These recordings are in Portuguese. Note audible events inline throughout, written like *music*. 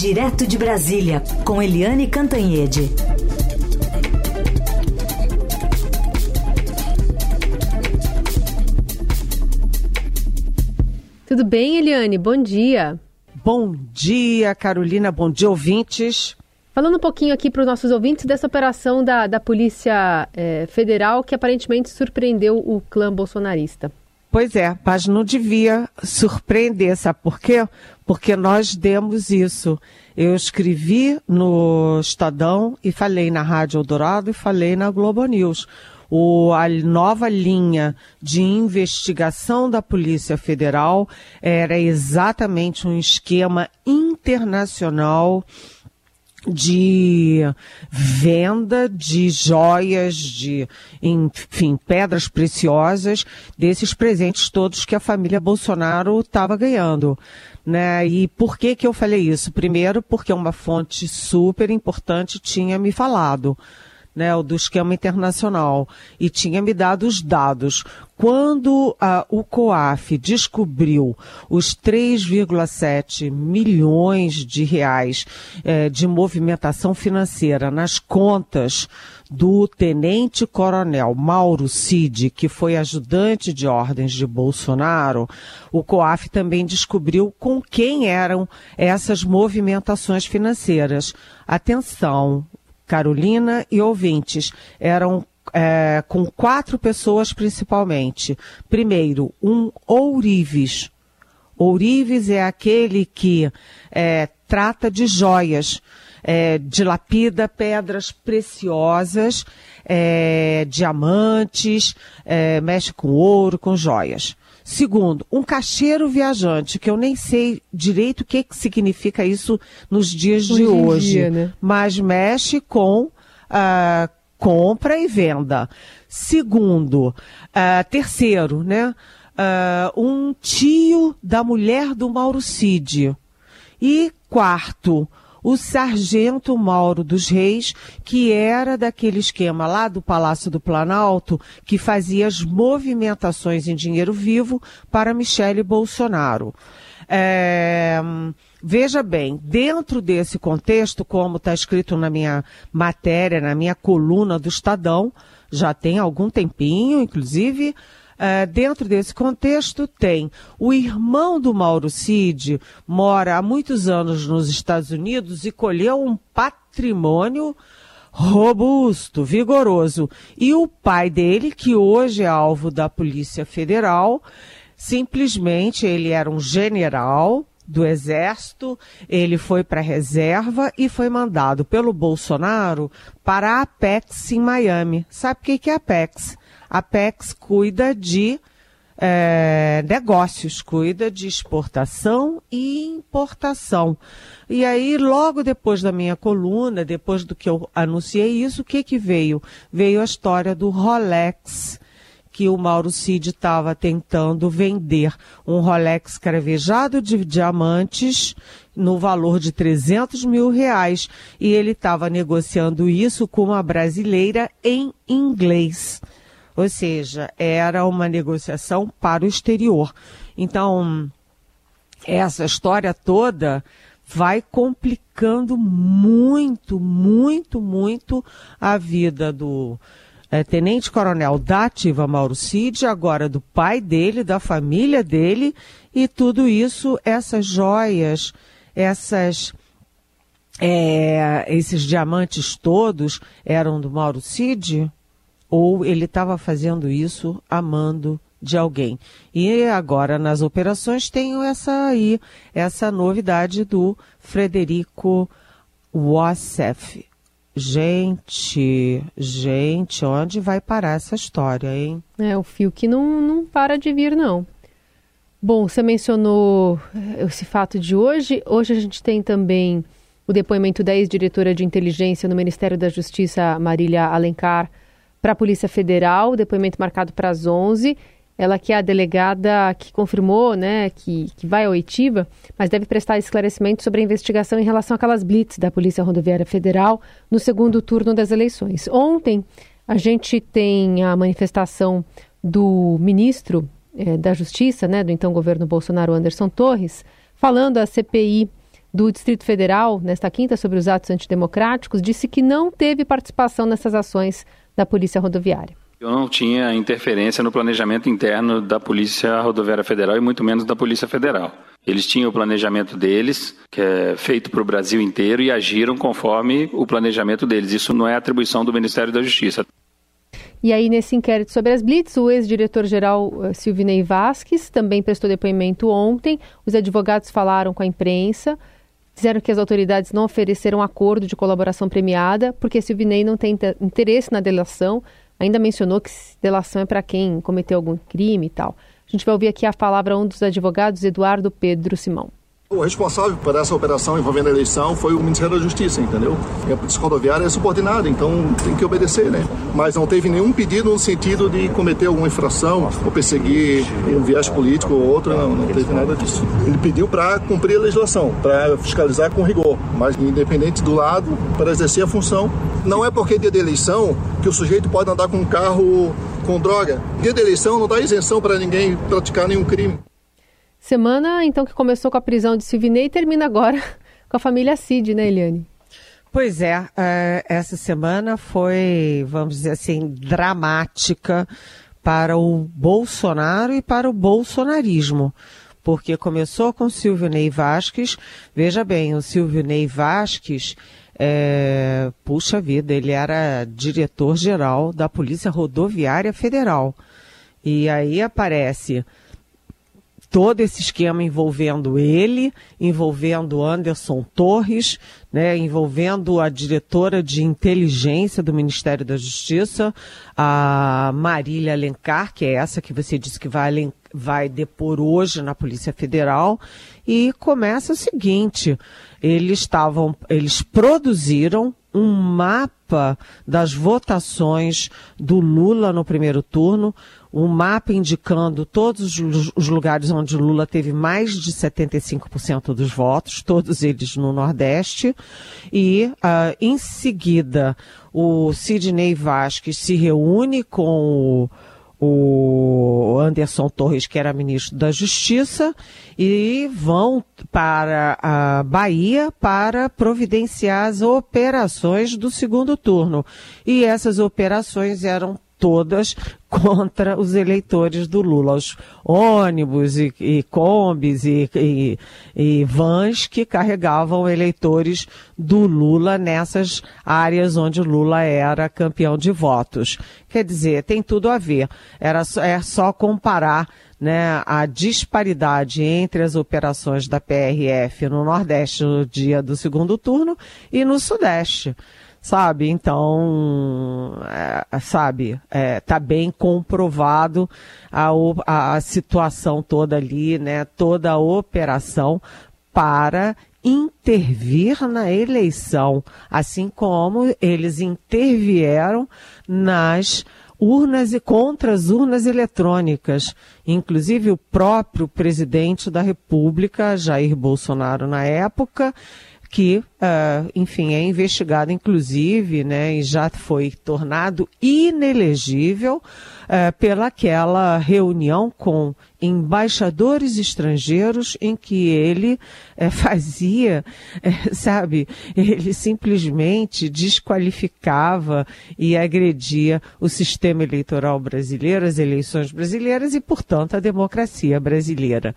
Direto de Brasília, com Eliane Cantanhede. Tudo bem, Eliane? Bom dia. Bom dia, Carolina. Bom dia, ouvintes. Falando um pouquinho aqui para os nossos ouvintes dessa operação da, da Polícia é, Federal que aparentemente surpreendeu o clã bolsonarista. Pois é, mas não devia surpreender, sabe por quê? Porque nós demos isso. Eu escrevi no Estadão e falei na Rádio Eldorado e falei na Globo News o, a nova linha de investigação da Polícia Federal era exatamente um esquema internacional de venda de joias, de, enfim, pedras preciosas, desses presentes todos que a família Bolsonaro estava ganhando. Né? E por que que eu falei isso? Primeiro, porque uma fonte super importante tinha me falado né, do esquema internacional, e tinha me dado os dados. Quando uh, o COAF descobriu os 3,7 milhões de reais eh, de movimentação financeira nas contas do tenente-coronel Mauro Cid, que foi ajudante de ordens de Bolsonaro, o COAF também descobriu com quem eram essas movimentações financeiras. Atenção, Carolina e ouvintes eram é, com quatro pessoas principalmente. Primeiro, um ourives. Ourives é aquele que é, trata de joias, é, dilapida pedras preciosas, é, diamantes, é, mexe com ouro, com joias. Segundo, um caixeiro viajante, que eu nem sei direito o que, que significa isso nos dias de hoje, dia, né? mas mexe com uh, compra e venda. Segundo, uh, terceiro, né? Uh, um tio da mulher do Mauro Cid. E quarto, o sargento Mauro dos Reis, que era daquele esquema lá do Palácio do Planalto, que fazia as movimentações em dinheiro vivo para Michele Bolsonaro. É, veja bem, dentro desse contexto, como está escrito na minha matéria, na minha coluna do Estadão, já tem algum tempinho, inclusive, Uh, dentro desse contexto, tem o irmão do Mauro Cid, mora há muitos anos nos Estados Unidos e colheu um patrimônio robusto, vigoroso. E o pai dele, que hoje é alvo da Polícia Federal, simplesmente ele era um general do Exército, ele foi para a reserva e foi mandado pelo Bolsonaro para a Apex em Miami. Sabe o que é a Apex? A PEX cuida de é, negócios, cuida de exportação e importação. E aí, logo depois da minha coluna, depois do que eu anunciei isso, o que que veio? Veio a história do Rolex, que o Mauro Cid estava tentando vender. Um Rolex cravejado de diamantes no valor de 300 mil reais. E ele estava negociando isso com uma brasileira em inglês. Ou seja, era uma negociação para o exterior. Então, essa história toda vai complicando muito, muito, muito a vida do é, Tenente Coronel da Ativa Mauro Cid, agora do pai dele, da família dele, e tudo isso, essas joias, essas. É, esses diamantes todos eram do Mauro Cid? Ou ele estava fazendo isso amando de alguém. E agora nas operações tem essa aí, essa novidade do Frederico Wassef. Gente, gente, onde vai parar essa história, hein? É, o fio que não, não para de vir, não. Bom, você mencionou eh, esse fato de hoje. Hoje a gente tem também o depoimento da ex-diretora de inteligência no Ministério da Justiça, Marília Alencar, para a Polícia Federal, depoimento marcado para as 11. Ela que é a delegada que confirmou, né, que, que vai à oitiva, mas deve prestar esclarecimento sobre a investigação em relação àquelas blitz da Polícia Rodoviária Federal no segundo turno das eleições. Ontem, a gente tem a manifestação do ministro eh, da Justiça, né, do então governo Bolsonaro, Anderson Torres, falando à CPI do Distrito Federal, nesta quinta, sobre os atos antidemocráticos, disse que não teve participação nessas ações da Polícia Rodoviária. Eu não tinha interferência no planejamento interno da Polícia Rodoviária Federal e muito menos da Polícia Federal. Eles tinham o planejamento deles, que é feito para o Brasil inteiro, e agiram conforme o planejamento deles. Isso não é atribuição do Ministério da Justiça. E aí, nesse inquérito sobre as blitz, o ex-diretor-geral eh, Silvinei Vasques também prestou depoimento ontem. Os advogados falaram com a imprensa, disseram que as autoridades não ofereceram acordo de colaboração premiada, porque Silvinei não tem interesse na delação, Ainda mencionou que delação é para quem cometeu algum crime e tal. A gente vai ouvir aqui a palavra um dos advogados, Eduardo Pedro Simão. O responsável por essa operação envolvendo a eleição foi o Ministério da Justiça, entendeu? E a Polícia Rodoviária é subordinada, então tem que obedecer, né? Mas não teve nenhum pedido no sentido de cometer alguma infração ou perseguir um viés político ou outro, não, não teve nada disso. Ele pediu para cumprir a legislação, para fiscalizar com rigor, mas independente do lado, para exercer a função. Não é porque dia de eleição que o sujeito pode andar com um carro com droga. Dia de eleição não dá isenção para ninguém praticar nenhum crime. Semana, então, que começou com a prisão de Silvinei e termina agora *laughs* com a família Cid, né, Eliane? Pois é, uh, essa semana foi, vamos dizer assim, dramática para o Bolsonaro e para o bolsonarismo. Porque começou com Silvio Ney Vasques. Veja bem, o Silvio Ney Vasques, é, puxa vida, ele era diretor-geral da Polícia Rodoviária Federal. E aí aparece todo esse esquema envolvendo ele, envolvendo Anderson Torres, né, envolvendo a diretora de inteligência do Ministério da Justiça, a Marília Alencar, que é essa que você disse que vai, vai depor hoje na Polícia Federal, e começa o seguinte: eles estavam, eles produziram um mapa das votações do Lula no primeiro turno, um mapa indicando todos os lugares onde Lula teve mais de 75% dos votos, todos eles no Nordeste, e uh, em seguida o Sidney Vasquez se reúne com o o Anderson Torres, que era ministro da Justiça, e vão para a Bahia para providenciar as operações do segundo turno. E essas operações eram todas *laughs* contra os eleitores do Lula, os ônibus e, e combis e, e, e, vans que carregavam eleitores do Lula nessas áreas onde Lula era campeão de votos. Quer dizer, tem tudo a ver. Era, é só comparar né, a disparidade entre as operações da PRF no Nordeste no dia do segundo turno e no Sudeste sabe? Então, é, sabe, é, tá bem comprovado a, a situação toda ali, né? Toda a operação para intervir na eleição, assim como eles intervieram nas urnas e contra as urnas eletrônicas. Inclusive o próprio presidente da República, Jair Bolsonaro, na época, que, uh, enfim, é investigado, inclusive, né, e já foi tornado inelegível uh, pelaquela reunião com embaixadores estrangeiros em que ele uh, *laughs* fazia, sabe, ele simplesmente desqualificava e agredia o sistema eleitoral brasileiro, as eleições brasileiras e, portanto, a democracia brasileira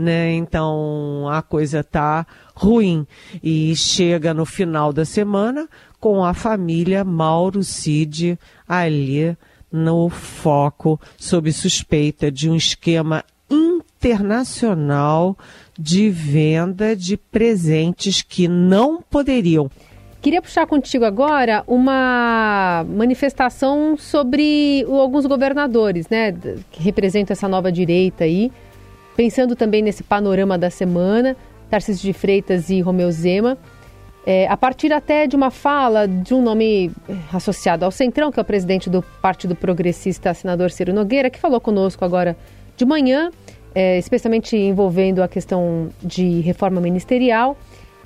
né? Então a coisa tá ruim. E chega no final da semana com a família Mauro Cid ali no foco sob suspeita de um esquema internacional de venda de presentes que não poderiam. Queria puxar contigo agora uma manifestação sobre alguns governadores, né, que representam essa nova direita aí, Pensando também nesse panorama da semana, Tarcísio de Freitas e Romeu Zema, é, a partir até de uma fala de um nome é, associado ao Centrão, que é o presidente do Partido Progressista, senador Ciro Nogueira, que falou conosco agora de manhã, é, especialmente envolvendo a questão de reforma ministerial,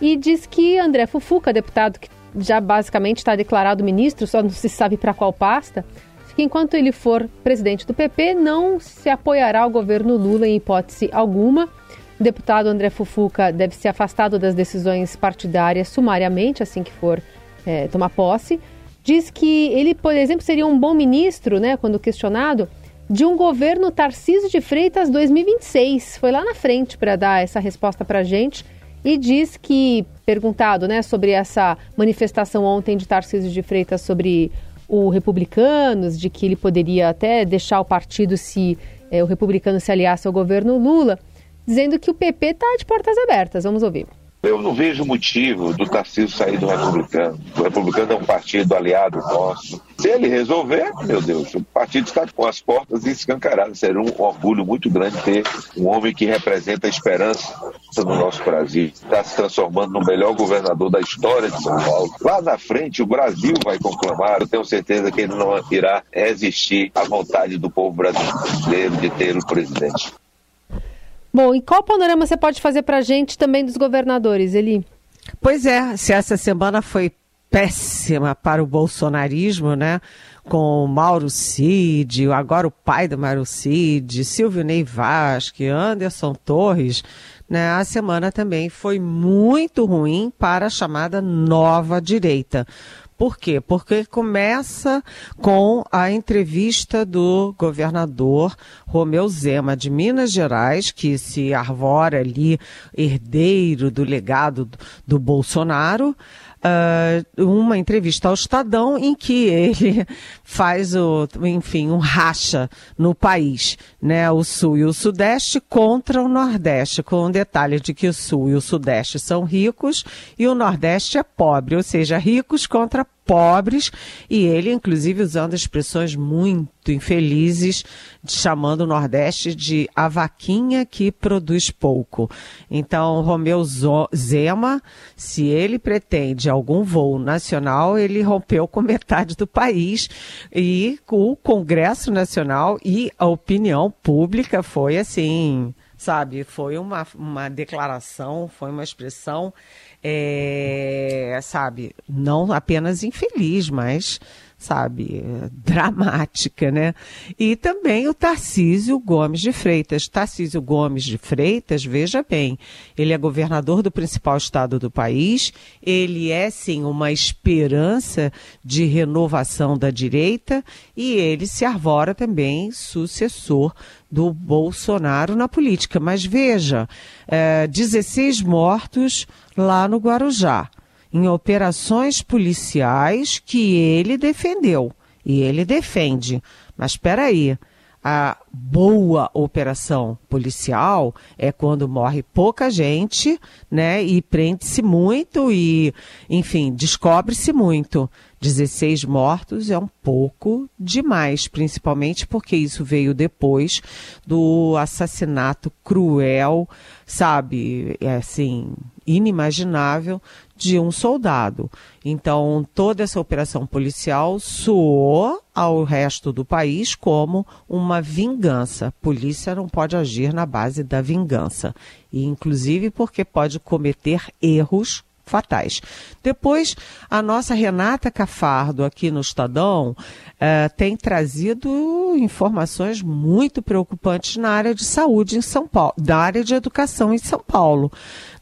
e diz que André Fufuca, deputado que já basicamente está declarado ministro, só não se sabe para qual pasta, que enquanto ele for presidente do PP, não se apoiará ao governo Lula em hipótese alguma. O deputado André Fufuca deve ser afastado das decisões partidárias sumariamente, assim que for é, tomar posse. Diz que ele, por exemplo, seria um bom ministro, né, quando questionado, de um governo Tarcísio de Freitas 2026. Foi lá na frente para dar essa resposta para a gente e diz que, perguntado né, sobre essa manifestação ontem de Tarcísio de Freitas sobre o Republicanos, de que ele poderia até deixar o partido se é, o republicano se aliasse ao governo Lula, dizendo que o PP está de portas abertas. Vamos ouvir. Eu não vejo motivo do Tarcísio sair do republicano. O republicano é um partido aliado nosso. Se ele resolver, meu Deus, o partido está com as portas escancaradas. Será um orgulho muito grande ter um homem que representa a esperança no nosso Brasil. Está se transformando no melhor governador da história de São Paulo. Lá na frente, o Brasil vai conclamar. Eu tenho certeza que ele não irá resistir à vontade do povo brasileiro de ter o presidente. Bom, e qual panorama você pode fazer para a gente também dos governadores, Eli? Pois é, se essa semana foi péssima para o bolsonarismo, né? Com Mauro Cid, agora o pai do Mauro Cid, Silvio Ney Vasque, Anderson Torres, né? A semana também foi muito ruim para a chamada nova direita. Por quê? Porque começa com a entrevista do governador Romeu Zema de Minas Gerais, que se arvora ali herdeiro do legado do Bolsonaro uh, uma entrevista ao Estadão em que ele *laughs* faz o, enfim, um racha no país, né? O Sul e o Sudeste contra o Nordeste, com o detalhe de que o Sul e o Sudeste são ricos e o Nordeste é pobre, ou seja, ricos contra pobres, e ele, inclusive, usando expressões muito infelizes, chamando o Nordeste de a vaquinha que produz pouco. Então, Romeu Zema, se ele pretende algum voo nacional, ele rompeu com metade do país e o Congresso Nacional e a opinião pública foi assim, sabe, foi uma, uma declaração, foi uma expressão é, sabe, não apenas infeliz, mas sabe, dramática, né? E também o Tarcísio Gomes de Freitas. Tarcísio Gomes de Freitas, veja bem, ele é governador do principal estado do país, ele é sim uma esperança de renovação da direita e ele se arvora também sucessor do Bolsonaro na política. Mas veja, é, 16 mortos lá no Guarujá em operações policiais que ele defendeu. E ele defende. Mas espera aí, a boa operação policial é quando morre pouca gente, né? E prende-se muito e, enfim, descobre-se muito. 16 mortos é um pouco demais, principalmente porque isso veio depois do assassinato cruel, sabe, é assim, inimaginável de um soldado. Então, toda essa operação policial soou ao resto do país como uma vingança. Polícia não pode agir na base da vingança, e inclusive porque pode cometer erros fatais. Depois, a nossa Renata Cafardo, aqui no Estadão, eh, tem trazido informações muito preocupantes na área de saúde em São Paulo, da área de educação em São Paulo.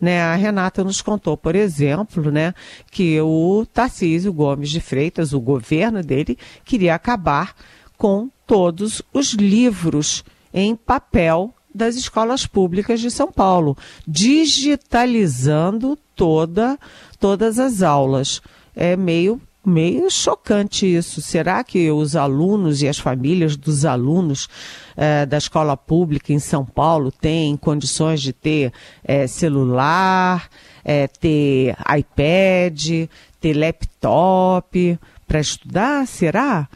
Né? A Renata nos contou, por exemplo, né, que o Tarcísio Gomes de Freitas, o governo dele, queria acabar com todos os livros em papel das escolas públicas de São Paulo, digitalizando toda, todas as aulas. É meio meio chocante isso. Será que os alunos e as famílias dos alunos eh, da escola pública em São Paulo têm condições de ter eh, celular, eh, ter iPad, ter laptop para estudar? Será?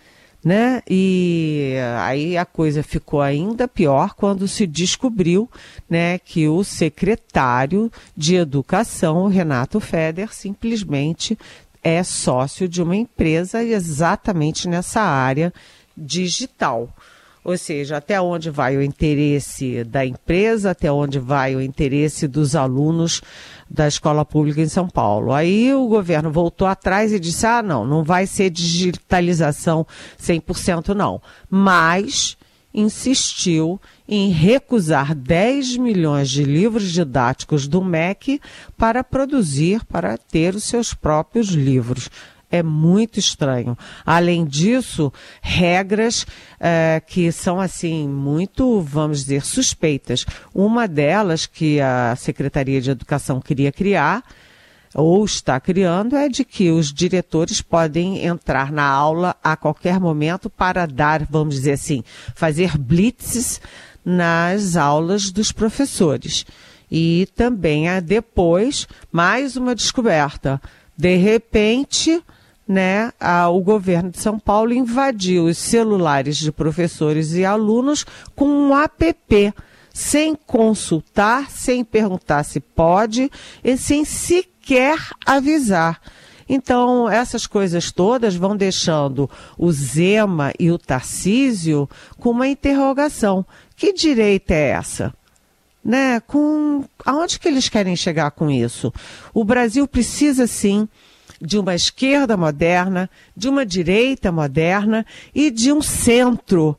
Né? E aí a coisa ficou ainda pior quando se descobriu, né, que o secretário de Educação, Renato Feder, simplesmente é sócio de uma empresa exatamente nessa área digital. Ou seja, até onde vai o interesse da empresa, até onde vai o interesse dos alunos da escola pública em São Paulo. Aí o governo voltou atrás e disse: ah, não, não vai ser digitalização 100% não. Mas insistiu em recusar 10 milhões de livros didáticos do MEC para produzir, para ter os seus próprios livros. É muito estranho. Além disso, regras é, que são assim muito, vamos dizer, suspeitas. Uma delas que a Secretaria de Educação queria criar ou está criando é de que os diretores podem entrar na aula a qualquer momento para dar, vamos dizer assim, fazer blitzes nas aulas dos professores. E também há depois mais uma descoberta. De repente, né, a, o governo de São Paulo invadiu os celulares de professores e alunos com um app, sem consultar, sem perguntar se pode e sem sequer avisar. Então, essas coisas todas vão deixando o Zema e o Tarcísio com uma interrogação. Que direita é essa? Né? Com aonde que eles querem chegar com isso? O Brasil precisa sim de uma esquerda moderna, de uma direita moderna e de um centro,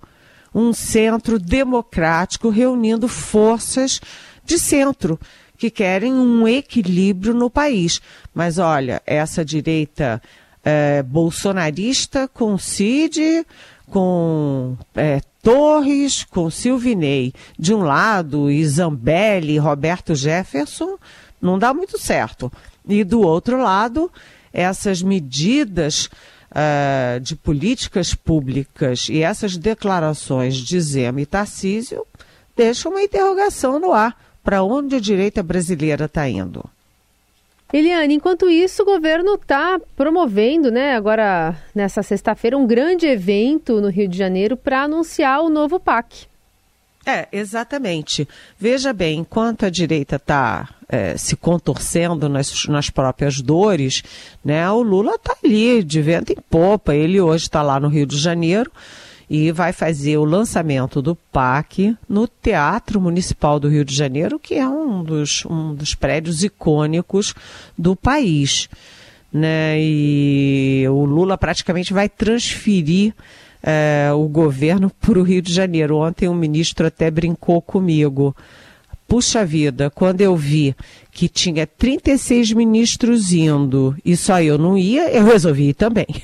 um centro democrático reunindo forças de centro que querem um equilíbrio no país. Mas olha, essa direita é, bolsonarista com Cid, com é, Torres, com Silvinei de um lado e Zambelli, Roberto Jefferson, não dá muito certo. E do outro lado, essas medidas uh, de políticas públicas e essas declarações de Zema e Tarcísio deixam uma interrogação no ar. Para onde a direita brasileira está indo? Eliane, enquanto isso, o governo está promovendo, né, agora nessa sexta-feira, um grande evento no Rio de Janeiro para anunciar o novo PAC. É, exatamente. Veja bem, enquanto a direita está é, se contorcendo nas, nas próprias dores, né, o Lula está ali, de vento em popa. Ele hoje está lá no Rio de Janeiro e vai fazer o lançamento do PAC no Teatro Municipal do Rio de Janeiro, que é um dos, um dos prédios icônicos do país. Né? E o Lula praticamente vai transferir é, o governo *laughs* para o Rio de Janeiro. Ontem um ministro até brincou comigo. Puxa vida, quando eu vi que tinha 36 ministros indo e só eu não ia, eu resolvi ir também. *laughs*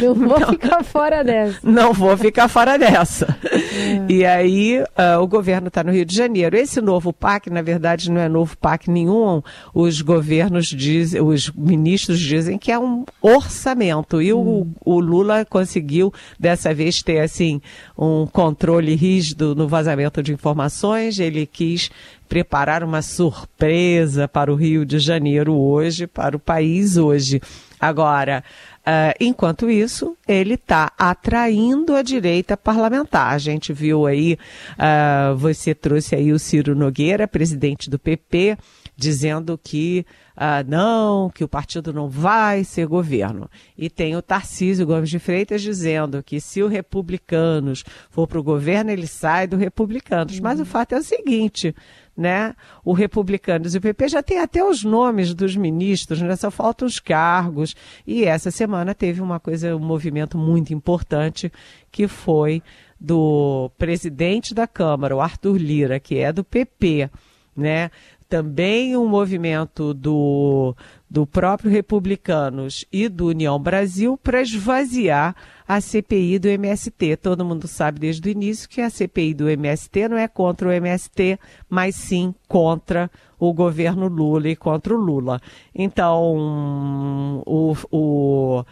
não vou não, ficar fora dessa. Não vou ficar fora dessa. É. E aí, uh, o governo está no Rio de Janeiro. Esse novo PAC, na verdade, não é novo PAC nenhum. Os governos dizem, os ministros dizem que é um orçamento. E hum. o, o Lula conseguiu, dessa vez, ter assim um controle rígido no vazamento de informações. Ele quis preparar uma surpresa para o Rio de Janeiro hoje, para o país hoje. Agora, uh, enquanto isso, ele está atraindo a direita parlamentar. A gente viu aí, uh, você trouxe aí o Ciro Nogueira, presidente do PP, dizendo que ah, não, que o partido não vai ser governo. E tem o Tarcísio Gomes de Freitas dizendo que se o Republicanos for para o governo, ele sai do Republicanos. Uhum. Mas o fato é o seguinte, né? O Republicanos e o PP já tem até os nomes dos ministros, né? Só faltam os cargos. E essa semana teve uma coisa, um movimento muito importante que foi do presidente da Câmara, o Arthur Lira, que é do PP, né? Também um movimento do, do próprio Republicanos e do União Brasil para esvaziar a CPI do MST. Todo mundo sabe desde o início que a CPI do MST não é contra o MST, mas sim contra o governo Lula e contra o Lula. Então, o, o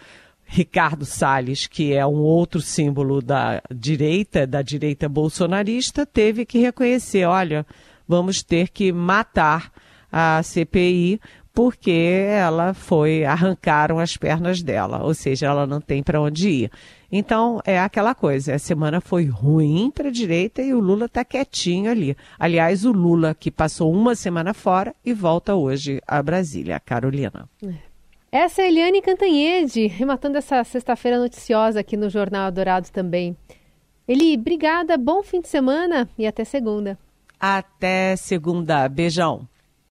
Ricardo Salles, que é um outro símbolo da direita, da direita bolsonarista, teve que reconhecer, olha, vamos ter que matar a CPI porque ela foi arrancaram as pernas dela, ou seja, ela não tem para onde ir. Então é aquela coisa, a semana foi ruim para a direita e o Lula está quietinho ali. Aliás, o Lula que passou uma semana fora e volta hoje a Brasília, Carolina. Essa é a Eliane Cantanhede, rematando essa sexta-feira noticiosa aqui no Jornal Dourado também. Eli, obrigada, bom fim de semana e até segunda. Até segunda. Beijão.